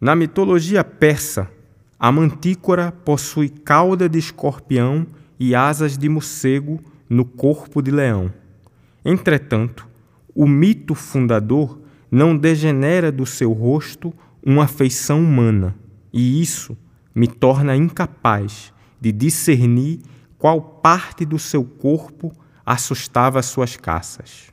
Na mitologia persa, a mantícora possui cauda de escorpião e asas de morcego no corpo de leão. Entretanto, o mito fundador não degenera do seu rosto uma feição humana, e isso me torna incapaz de discernir qual parte do seu corpo assustava suas caças.